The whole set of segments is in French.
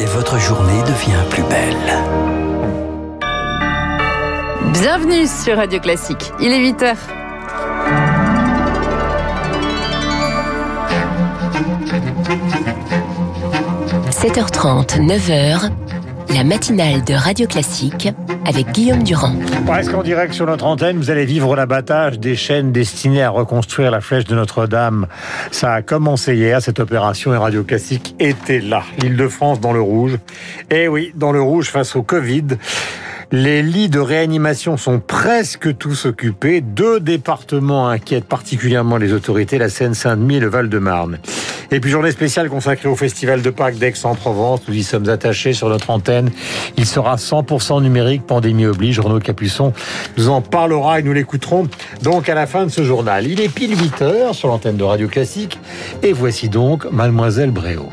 et votre journée devient plus belle. Bienvenue sur Radio Classique. Il est 8 heures. – 7h30, 9h, la matinale de Radio Classique avec Guillaume Durand. Presque en direct sur notre antenne, vous allez vivre l'abattage des chaînes destinées à reconstruire la flèche de Notre-Dame. Ça a commencé hier, cette opération, et Radio Classique était là. L'Île-de-France dans le rouge. Et eh oui, dans le rouge face au Covid. Les lits de réanimation sont presque tous occupés. Deux départements inquiètent particulièrement les autorités, la Seine-Saint-Denis et le Val-de-Marne. Et puis journée spéciale consacrée au Festival de Pâques d'Aix-en-Provence. Nous y sommes attachés sur notre antenne. Il sera 100% numérique, pandémie oblige. Renaud Capuçon nous en parlera et nous l'écouterons donc à la fin de ce journal. Il est pile 8 heures sur l'antenne de Radio Classique. Et voici donc Mademoiselle Bréau.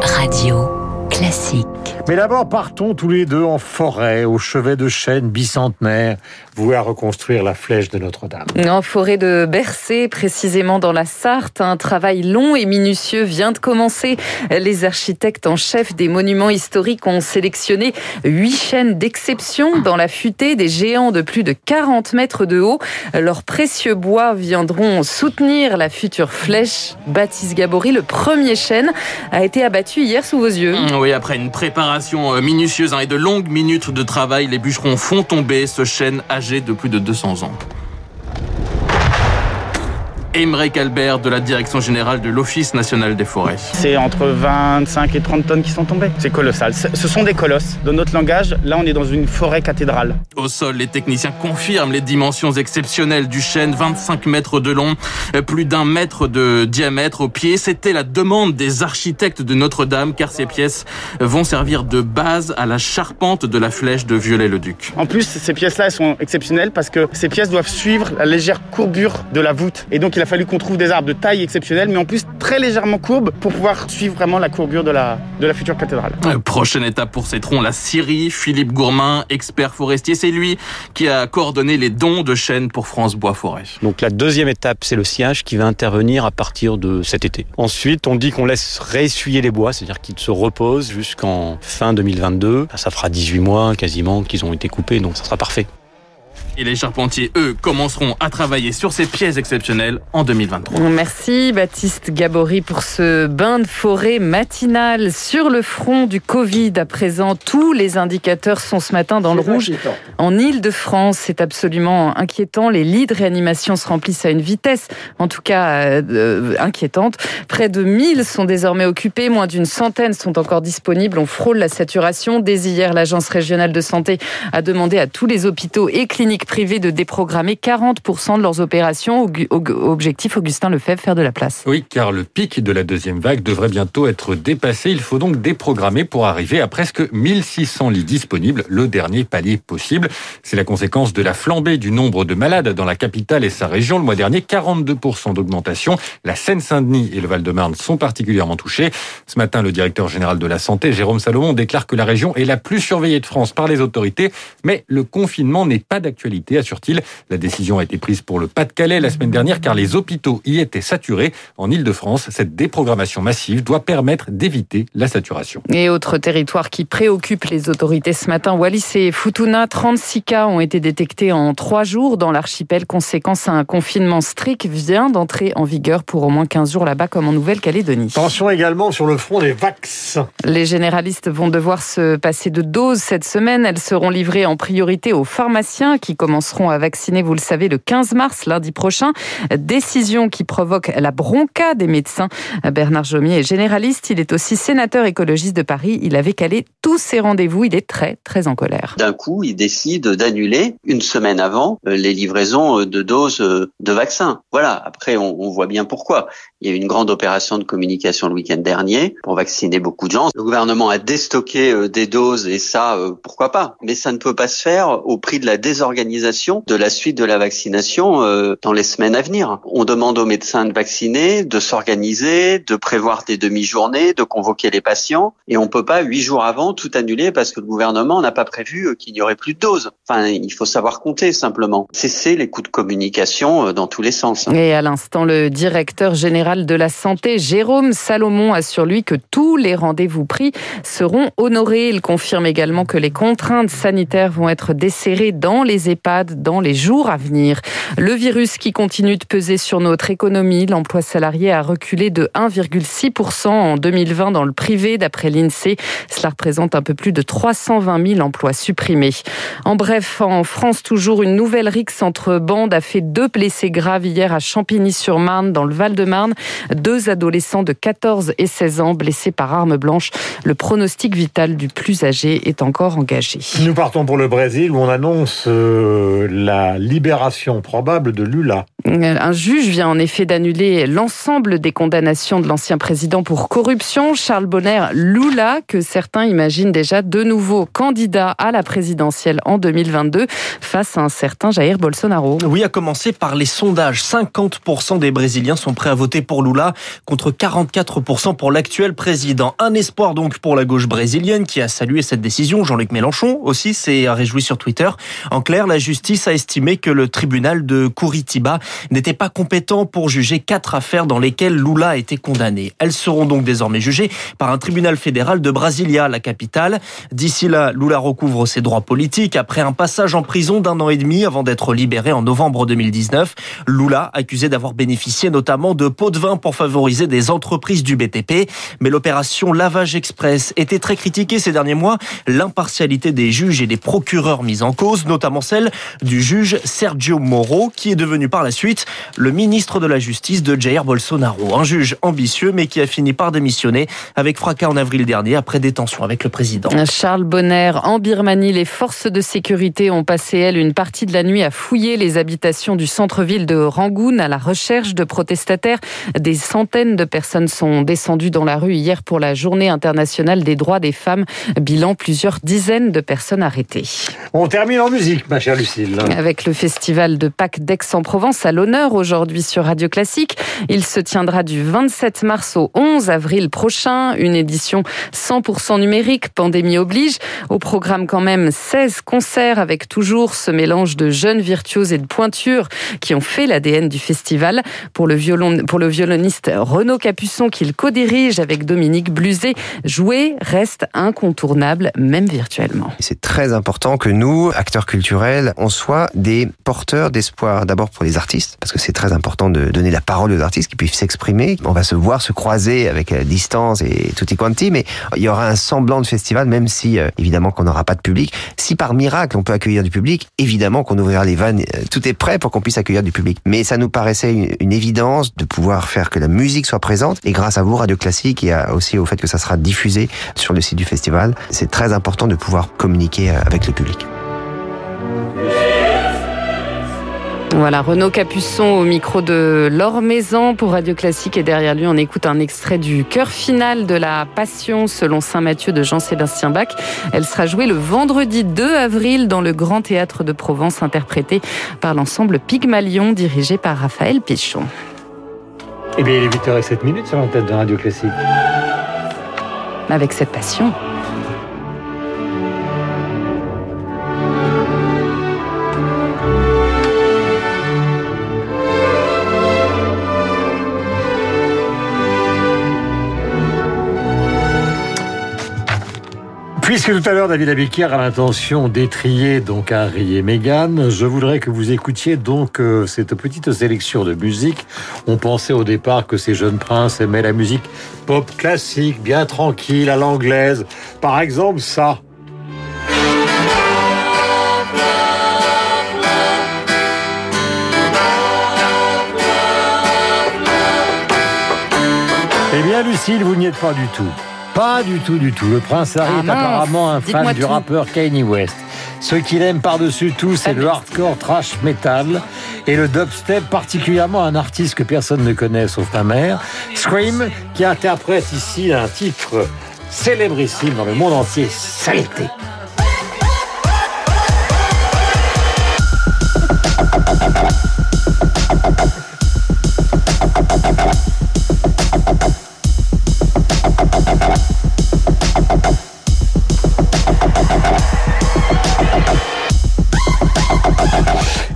Radio Classique. Mais d'abord, partons tous les deux en forêt, au chevet de chêne bicentenaire, voué à reconstruire la flèche de Notre-Dame. En forêt de Bercé, précisément dans la Sarthe, un travail long et minutieux vient de commencer. Les architectes en chef des monuments historiques ont sélectionné huit chênes d'exception dans la futée des géants de plus de 40 mètres de haut. Leurs précieux bois viendront soutenir la future flèche. Baptiste Gabory, le premier chêne, a été abattu hier sous vos yeux. Oui, après une préparation euh, minutieuse hein, et de longues minutes de travail, les bûcherons font tomber ce chêne âgé de plus de 200 ans. Émeric Albert de la Direction Générale de l'Office National des Forêts. C'est entre 25 et 30 tonnes qui sont tombées. C'est colossal. Ce sont des colosses. Dans notre langage, là, on est dans une forêt cathédrale. Au sol, les techniciens confirment les dimensions exceptionnelles du chêne, 25 mètres de long, plus d'un mètre de diamètre au pied. C'était la demande des architectes de Notre-Dame, car ces pièces vont servir de base à la charpente de la flèche de Viollet-le-Duc. En plus, ces pièces-là, elles sont exceptionnelles parce que ces pièces doivent suivre la légère courbure de la voûte. Et donc, il a fallu qu'on trouve des arbres de taille exceptionnelle, mais en plus très légèrement courbes pour pouvoir suivre vraiment la courbure de la, de la future cathédrale. Euh, prochaine étape pour ces troncs, la Syrie. Philippe Gourmain, expert forestier, c'est lui qui a coordonné les dons de chênes pour France Bois Forêt. Donc la deuxième étape, c'est le sciage qui va intervenir à partir de cet été. Ensuite, on dit qu'on laisse réessuyer les bois, c'est-à-dire qu'ils se reposent jusqu'en fin 2022. Ça fera 18 mois quasiment qu'ils ont été coupés, donc ça sera parfait. Et les charpentiers, eux, commenceront à travailler sur ces pièces exceptionnelles en 2023. Merci Baptiste Gabory pour ce bain de forêt matinal sur le front du Covid. À présent, tous les indicateurs sont ce matin dans le rouge. En Ile-de-France, c'est absolument inquiétant. Les lits de réanimation se remplissent à une vitesse, en tout cas euh, inquiétante. Près de 1000 sont désormais occupés, moins d'une centaine sont encore disponibles. On frôle la saturation. Dès hier, l'Agence régionale de santé a demandé à tous les hôpitaux et cliniques privés de déprogrammer 40% de leurs opérations. Objectif, Augustin Lefebvre, faire de la place. Oui, car le pic de la deuxième vague devrait bientôt être dépassé. Il faut donc déprogrammer pour arriver à presque 1600 lits disponibles, le dernier palier possible. C'est la conséquence de la flambée du nombre de malades dans la capitale et sa région. Le mois dernier, 42% d'augmentation. La Seine-Saint-Denis et le Val-de-Marne sont particulièrement touchés. Ce matin, le directeur général de la Santé, Jérôme Salomon, déclare que la région est la plus surveillée de France par les autorités, mais le confinement n'est pas d'actualité assure-t-il. La décision a été prise pour le Pas-de-Calais la semaine dernière car les hôpitaux y étaient saturés. En Ile-de-France, cette déprogrammation massive doit permettre d'éviter la saturation. Et autre territoire qui préoccupe les autorités ce matin, Wallis et Futuna, 36 cas ont été détectés en trois jours dans l'archipel. Conséquence, un confinement strict vient d'entrer en vigueur pour au moins 15 jours là-bas comme en Nouvelle-Calédonie. Tension également sur le front des vaccins. Les généralistes vont devoir se passer de doses cette semaine. Elles seront livrées en priorité aux pharmaciens qui commenceront à vacciner, vous le savez, le 15 mars, lundi prochain. Décision qui provoque la bronca des médecins. Bernard Jomier est généraliste, il est aussi sénateur écologiste de Paris. Il avait calé tous ses rendez-vous, il est très, très en colère. D'un coup, il décide d'annuler une semaine avant euh, les livraisons euh, de doses euh, de vaccins. Voilà, après, on, on voit bien pourquoi. Il y a eu une grande opération de communication le week-end dernier pour vacciner beaucoup de gens. Le gouvernement a déstocké des doses et ça, pourquoi pas? Mais ça ne peut pas se faire au prix de la désorganisation de la suite de la vaccination dans les semaines à venir. On demande aux médecins de vacciner, de s'organiser, de prévoir des demi-journées, de convoquer les patients et on peut pas huit jours avant tout annuler parce que le gouvernement n'a pas prévu qu'il n'y aurait plus de doses. Enfin, il faut savoir compter simplement. Cesser les coûts de communication dans tous les sens. Et à l'instant, le directeur général de la santé, Jérôme Salomon, assure lui que tous les rendez-vous pris seront honorés. Il confirme également que les contraintes sanitaires vont être desserrées dans les EHPAD dans les jours à venir. Le virus qui continue de peser sur notre économie, l'emploi salarié a reculé de 1,6% en 2020 dans le privé, d'après l'INSEE. Cela représente un peu plus de 320 000 emplois supprimés. En bref, en France, toujours une nouvelle rixe entre bandes a fait deux blessés graves hier à Champigny-sur-Marne, dans le Val-de-Marne. Deux adolescents de 14 et 16 ans blessés par arme blanche. Le pronostic vital du plus âgé est encore engagé. Nous partons pour le Brésil où on annonce euh, la libération probable de Lula. Un juge vient en effet d'annuler l'ensemble des condamnations de l'ancien président pour corruption, Charles Bonner Lula, que certains imaginent déjà de nouveau candidat à la présidentielle en 2022 face à un certain Jair Bolsonaro. Oui, à commencer par les sondages. 50% des Brésiliens sont prêts à voter pour Lula contre 44% pour l'actuel président. Un espoir donc pour la gauche brésilienne qui a salué cette décision. Jean-Luc Mélenchon aussi s'est réjoui sur Twitter. En clair, la justice a estimé que le tribunal de Curitiba n'était pas compétent pour juger quatre affaires dans lesquelles Lula a été condamné. Elles seront donc désormais jugées par un tribunal fédéral de Brasilia, la capitale. D'ici là, Lula recouvre ses droits politiques après un passage en prison d'un an et demi avant d'être libéré en novembre 2019. Lula, accusé d'avoir bénéficié notamment de pots de vin pour favoriser des entreprises du BTP. Mais l'opération Lavage Express était très critiquée ces derniers mois. L'impartialité des juges et des procureurs mis en cause, notamment celle du juge Sergio Moro, qui est devenu par la suite le ministre de la Justice de Jair Bolsonaro. Un juge ambitieux, mais qui a fini par démissionner avec fracas en avril dernier après détention avec le président. Charles Bonner, en Birmanie, les forces de sécurité ont passé, elles, une partie de la nuit à fouiller les habitations du centre-ville de Rangoon à la recherche de protestataires. Des centaines de personnes sont descendues dans la rue hier pour la journée internationale des droits des femmes. Bilan, plusieurs dizaines de personnes arrêtées. On termine en musique, ma chère Lucille. Avec le festival de Pâques d'Aix-en-Provence à l'honneur aujourd'hui sur Radio Classique. Il se tiendra du 27 mars au 11 avril prochain, une édition 100% numérique, pandémie oblige. Au programme quand même 16 concerts avec toujours ce mélange de jeunes virtuoses et de pointures qui ont fait l'ADN du festival. Pour le, violon, pour le violoniste Renaud Capuçon qu'il co-dirige avec Dominique Bluzet, jouer reste incontournable, même virtuellement. C'est très important que nous, acteurs culturels, on soit des porteurs d'espoir, d'abord pour les artistes, parce que c'est très important de donner la parole aux artistes qui puissent s'exprimer. On va se voir, se croiser avec la distance et tutti quanti, mais il y aura un semblant de festival, même si euh, évidemment qu'on n'aura pas de public. Si par miracle on peut accueillir du public, évidemment qu'on ouvrira les vannes. Euh, tout est prêt pour qu'on puisse accueillir du public. Mais ça nous paraissait une, évidence de pouvoir faire que la musique soit présente. Et grâce à vous, Radio Classique, et aussi au fait que ça sera diffusé sur le site du festival, c'est très important de pouvoir communiquer euh, avec le public. Voilà, Renaud Capuçon au micro de Laure Maison pour Radio Classique et derrière lui on écoute un extrait du chœur final de la Passion selon Saint Matthieu de Jean-Sébastien Bach. Elle sera jouée le vendredi 2 avril dans le Grand Théâtre de Provence interprétée par l'ensemble Pygmalion dirigé par Raphaël Pichon. Eh bien il est 8h07 minutes sur l'antenne de Radio Classique. Avec cette passion. Puisque tout à l'heure David Abiquière a l'intention d'étrier donc Harry et Meghan, je voudrais que vous écoutiez donc euh, cette petite sélection de musique. On pensait au départ que ces jeunes princes aimaient la musique pop classique, bien tranquille, à l'anglaise. Par exemple ça. Eh bien Lucille, vous n'y êtes pas du tout. Pas du tout, du tout. Le prince Harry Ah est apparemment un fan du tout. rappeur Kanye West. Ce qu'il aime par-dessus tout, c'est le hardcore trash metal et le dubstep, particulièrement un artiste que personne ne connaît sauf ma mère, Scream, qui interprète ici un titre célébrissime dans le monde entier, Saleté.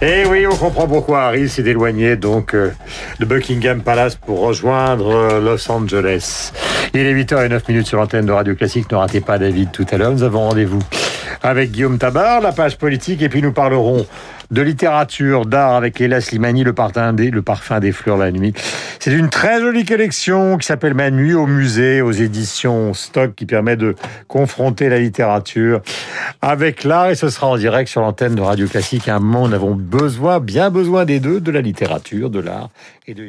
Et oui, au comprend pourquoi Harry s'est éloigné donc euh, de Buckingham Palace pour rejoindre euh, Los Angeles. Il est 8h09 minutes sur l'antenne de Radio Classique. Ne ratez pas David tout à l'heure. Nous avons rendez-vous avec Guillaume Tabar, la page politique, et puis nous parlerons de littérature, d'art avec Léla Slimani, le parfum des, fleurs la nuit. C'est une très jolie collection qui s'appelle Ma nuit au musée, aux éditions Stock, qui permet de confronter la littérature avec l'art, et ce sera en direct sur l'antenne de Radio Classique. À un moment, nous avons besoin, bien besoin des deux, de la littérature, de l'art et de.